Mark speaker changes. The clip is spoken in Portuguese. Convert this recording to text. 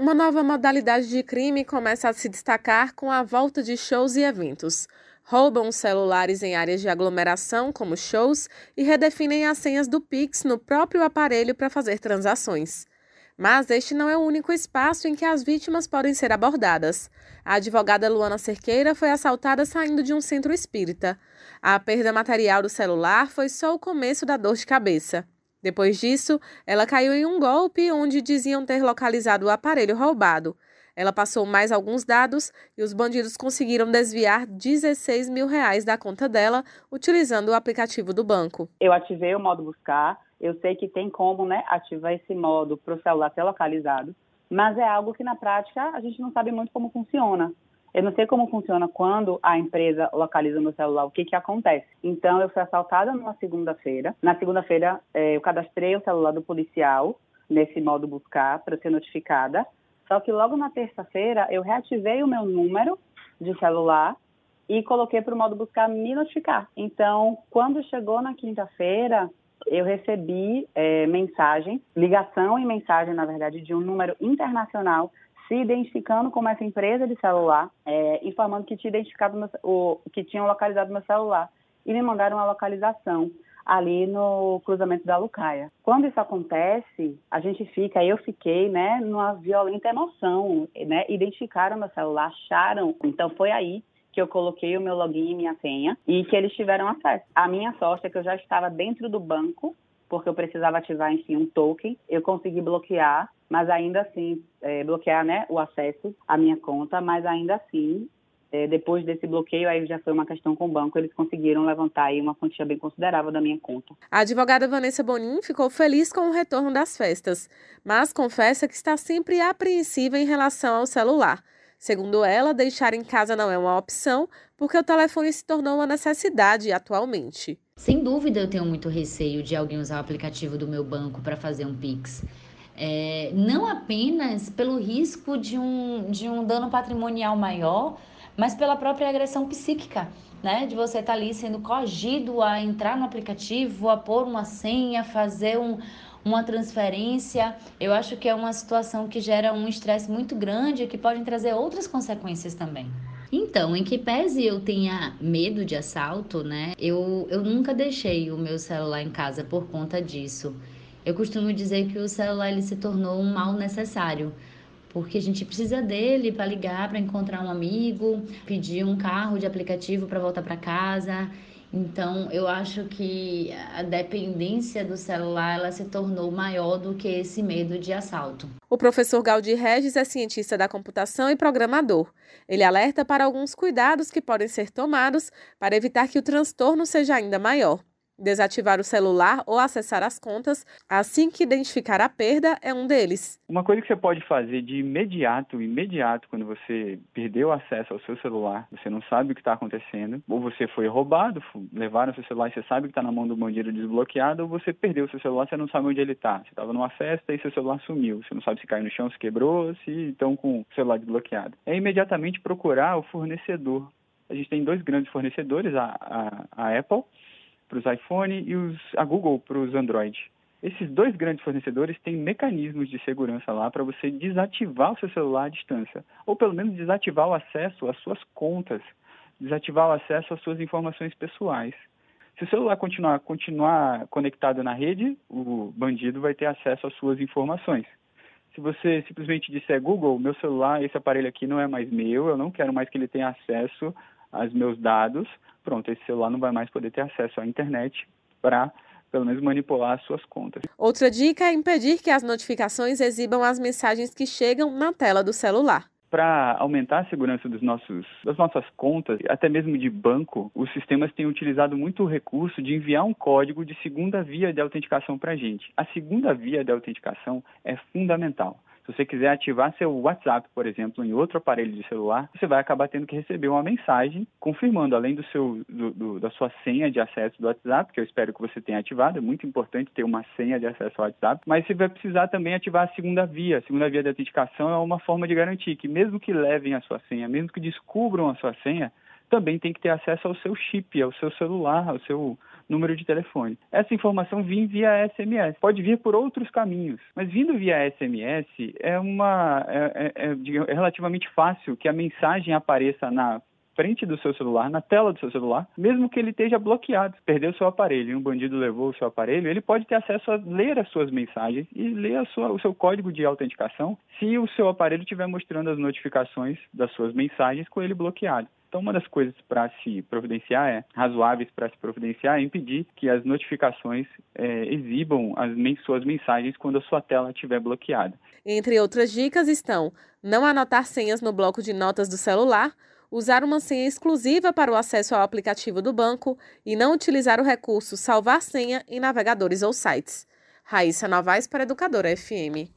Speaker 1: Uma nova modalidade de crime começa a se destacar com a volta de shows e eventos. Roubam celulares em áreas de aglomeração, como shows, e redefinem as senhas do Pix no próprio aparelho para fazer transações. Mas este não é o único espaço em que as vítimas podem ser abordadas. A advogada Luana Cerqueira foi assaltada saindo de um centro espírita. A perda material do celular foi só o começo da dor de cabeça. Depois disso, ela caiu em um golpe onde diziam ter localizado o aparelho roubado. Ela passou mais alguns dados e os bandidos conseguiram desviar 16 mil reais da conta dela utilizando o aplicativo do banco.
Speaker 2: Eu ativei o modo buscar eu sei que tem como né, ativar esse modo para o celular ser localizado, mas é algo que na prática a gente não sabe muito como funciona. Eu não sei como funciona quando a empresa localiza meu celular, o que, que acontece. Então, eu fui assaltada numa segunda-feira. Na segunda-feira, é, eu cadastrei o celular do policial nesse modo buscar para ser notificada. Só que logo na terça-feira, eu reativei o meu número de celular e coloquei para o modo buscar me notificar. Então, quando chegou na quinta-feira, eu recebi é, mensagem, ligação e mensagem, na verdade, de um número internacional se identificando como essa empresa de celular, é, informando que tinha identificado meu, o, que tinham localizado meu celular e me mandaram a localização ali no cruzamento da Lucaia. Quando isso acontece, a gente fica, eu fiquei, né, numa violenta emoção, né? Identificaram meu celular, acharam. Então foi aí que eu coloquei o meu login e minha senha e que eles tiveram acesso. A minha sorte é que eu já estava dentro do banco, porque eu precisava ativar, enfim, um token. Eu consegui bloquear, mas ainda assim, é, bloquear né, o acesso à minha conta, mas ainda assim, é, depois desse bloqueio, aí já foi uma questão com o banco, eles conseguiram levantar aí uma quantia bem considerável da minha conta.
Speaker 1: A advogada Vanessa Bonin ficou feliz com o retorno das festas, mas confessa que está sempre apreensiva em relação ao celular Segundo ela, deixar em casa não é uma opção, porque o telefone se tornou uma necessidade atualmente.
Speaker 3: Sem dúvida, eu tenho muito receio de alguém usar o aplicativo do meu banco para fazer um Pix. É, não apenas pelo risco de um, de um dano patrimonial maior, mas pela própria agressão psíquica, né? De você estar tá ali sendo coagido a entrar no aplicativo, a pôr uma senha, fazer um, uma transferência, eu acho que é uma situação que gera um estresse muito grande e que pode trazer outras consequências também. Então, em que pese eu tenha medo de assalto, né? Eu, eu nunca deixei o meu celular em casa por conta disso. Eu costumo dizer que o celular ele se tornou um mal necessário, porque a gente precisa dele para ligar, para encontrar um amigo, pedir um carro de aplicativo para voltar para casa. Então, eu acho que a dependência do celular ela se tornou maior do que esse medo de assalto.
Speaker 1: O professor Gaudi Regis é cientista da computação e programador. Ele alerta para alguns cuidados que podem ser tomados para evitar que o transtorno seja ainda maior. Desativar o celular ou acessar as contas assim que identificar a perda é um deles.
Speaker 4: Uma coisa que você pode fazer de imediato, imediato, quando você perdeu acesso ao seu celular, você não sabe o que está acontecendo, ou você foi roubado, levaram seu celular e você sabe que está na mão do bandido desbloqueado, ou você perdeu seu celular, você não sabe onde ele está. Você estava numa festa e seu celular sumiu. Você não sabe se caiu no chão, se quebrou, se estão com o celular desbloqueado. É imediatamente procurar o fornecedor. A gente tem dois grandes fornecedores, a, a, a Apple para os iPhone e os, a Google para os Android. Esses dois grandes fornecedores têm mecanismos de segurança lá para você desativar o seu celular à distância, ou pelo menos desativar o acesso às suas contas, desativar o acesso às suas informações pessoais. Se o celular continuar, continuar conectado na rede, o bandido vai ter acesso às suas informações. Se você simplesmente disser Google, meu celular, esse aparelho aqui não é mais meu, eu não quero mais que ele tenha acesso aos meus dados, pronto, esse celular não vai mais poder ter acesso à internet para pelo menos manipular as suas contas.
Speaker 1: Outra dica é impedir que as notificações exibam as mensagens que chegam na tela do celular.
Speaker 4: Para aumentar a segurança dos nossos, das nossas contas, até mesmo de banco, os sistemas têm utilizado muito o recurso de enviar um código de segunda via de autenticação para a gente. A segunda via de autenticação é fundamental. Se você quiser ativar seu WhatsApp, por exemplo, em outro aparelho de celular, você vai acabar tendo que receber uma mensagem confirmando, além do seu, do, do, da sua senha de acesso do WhatsApp, que eu espero que você tenha ativado, é muito importante ter uma senha de acesso ao WhatsApp, mas você vai precisar também ativar a segunda via. A segunda via de autenticação é uma forma de garantir que mesmo que levem a sua senha, mesmo que descubram a sua senha, também tem que ter acesso ao seu chip, ao seu celular, ao seu número de telefone. Essa informação vem via SMS. Pode vir por outros caminhos, mas vindo via SMS é uma é, é, é, é relativamente fácil que a mensagem apareça na frente do seu celular, na tela do seu celular, mesmo que ele esteja bloqueado, perdeu seu aparelho um bandido levou o seu aparelho, ele pode ter acesso a ler as suas mensagens e ler sua, o seu código de autenticação se o seu aparelho estiver mostrando as notificações das suas mensagens com ele bloqueado. Então, uma das coisas para se providenciar é razoáveis para se providenciar é impedir que as notificações é, exibam as suas mensagens quando a sua tela estiver bloqueada.
Speaker 1: Entre outras dicas estão não anotar senhas no bloco de notas do celular, usar uma senha exclusiva para o acesso ao aplicativo do banco e não utilizar o recurso salvar senha em navegadores ou sites. Raíssa Novaes para Educadora FM.